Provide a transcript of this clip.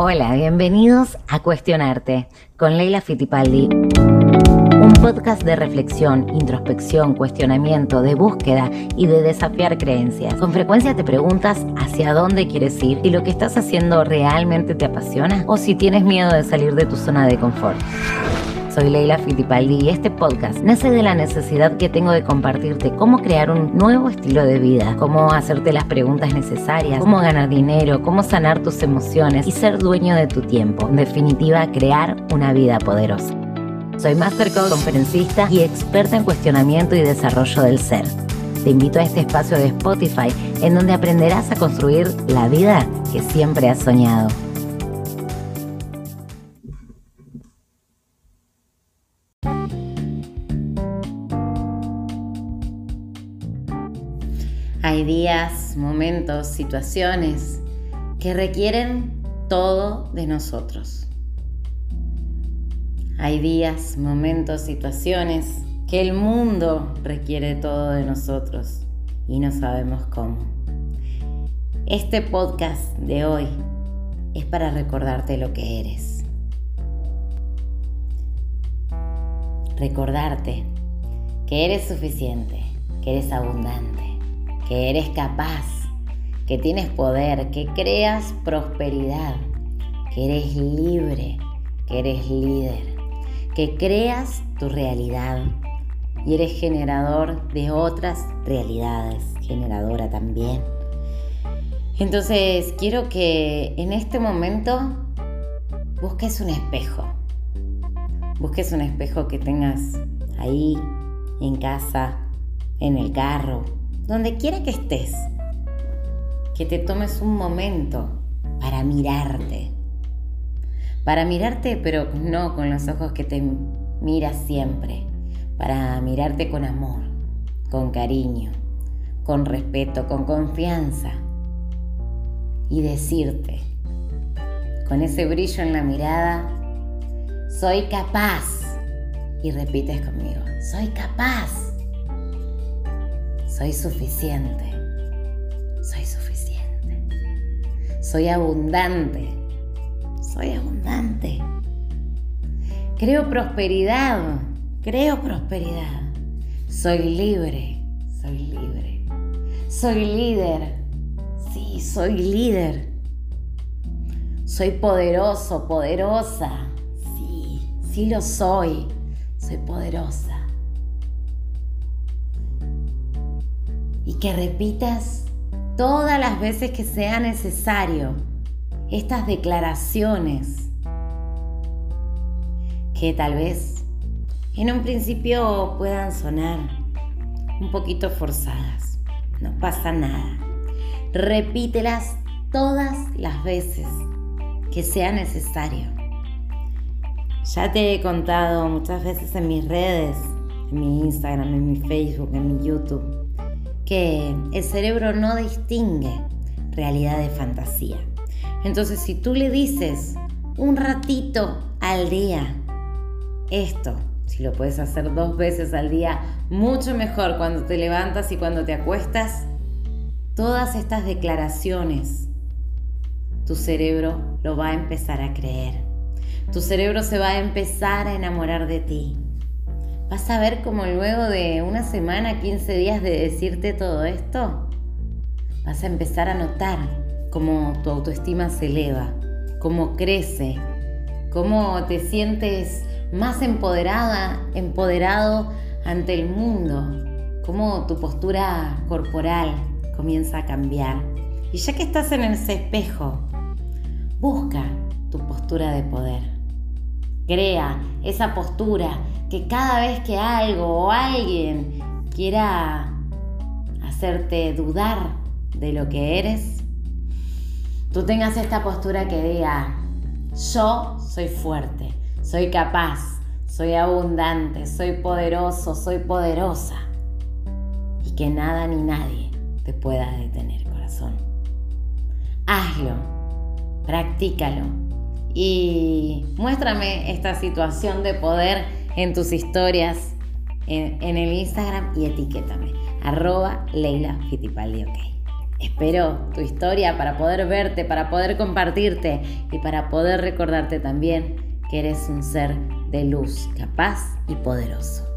Hola, bienvenidos a Cuestionarte con Leila Fittipaldi. Un podcast de reflexión, introspección, cuestionamiento, de búsqueda y de desafiar creencias. Con frecuencia te preguntas hacia dónde quieres ir, y lo que estás haciendo realmente te apasiona o si tienes miedo de salir de tu zona de confort. Soy Leila Fittipaldi y este podcast nace de la necesidad que tengo de compartirte cómo crear un nuevo estilo de vida, cómo hacerte las preguntas necesarias, cómo ganar dinero, cómo sanar tus emociones y ser dueño de tu tiempo. En definitiva, crear una vida poderosa. Soy Master Coach, conferencista y experta en cuestionamiento y desarrollo del ser. Te invito a este espacio de Spotify en donde aprenderás a construir la vida que siempre has soñado. Hay días, momentos, situaciones que requieren todo de nosotros. Hay días, momentos, situaciones que el mundo requiere todo de nosotros y no sabemos cómo. Este podcast de hoy es para recordarte lo que eres. Recordarte que eres suficiente, que eres abundante que eres capaz, que tienes poder, que creas prosperidad, que eres libre, que eres líder, que creas tu realidad y eres generador de otras realidades, generadora también. Entonces quiero que en este momento busques un espejo. Busques un espejo que tengas ahí, en casa, en el carro, donde quiera que estés, que te tomes un momento para mirarte. Para mirarte, pero no con los ojos que te miras siempre. Para mirarte con amor, con cariño, con respeto, con confianza. Y decirte, con ese brillo en la mirada, soy capaz. Y repites conmigo, soy capaz soy suficiente. Soy suficiente. Soy abundante. Soy abundante. Creo prosperidad. Creo prosperidad. Soy libre. Soy libre. Soy líder. Sí, soy líder. Soy poderoso, poderosa. Sí, sí lo soy. Soy poderosa. Y que repitas todas las veces que sea necesario estas declaraciones que tal vez en un principio puedan sonar un poquito forzadas. No pasa nada. Repítelas todas las veces que sea necesario. Ya te he contado muchas veces en mis redes, en mi Instagram, en mi Facebook, en mi YouTube, que el cerebro no distingue realidad de fantasía. Entonces, si tú le dices un ratito al día, esto, si lo puedes hacer dos veces al día, mucho mejor cuando te levantas y cuando te acuestas, todas estas declaraciones, tu cerebro lo va a empezar a creer. Tu cerebro se va a empezar a enamorar de ti vas a ver como luego de una semana, 15 días de decirte todo esto, vas a empezar a notar cómo tu autoestima se eleva, cómo crece, cómo te sientes más empoderada, empoderado ante el mundo, cómo tu postura corporal comienza a cambiar. Y ya que estás en ese espejo, busca tu postura de poder. Crea esa postura que cada vez que algo o alguien quiera hacerte dudar de lo que eres, tú tengas esta postura que diga, yo soy fuerte, soy capaz, soy abundante, soy poderoso, soy poderosa. Y que nada ni nadie te pueda detener, corazón. Hazlo, practícalo y muéstrame esta situación de poder en tus historias en, el Instagram y etiquétame. Arroba Leila Fittipaldi. Espero tu historia para poder verte, para poder compartirte y para poder recordarte también que eres un ser de luz capaz y poderoso.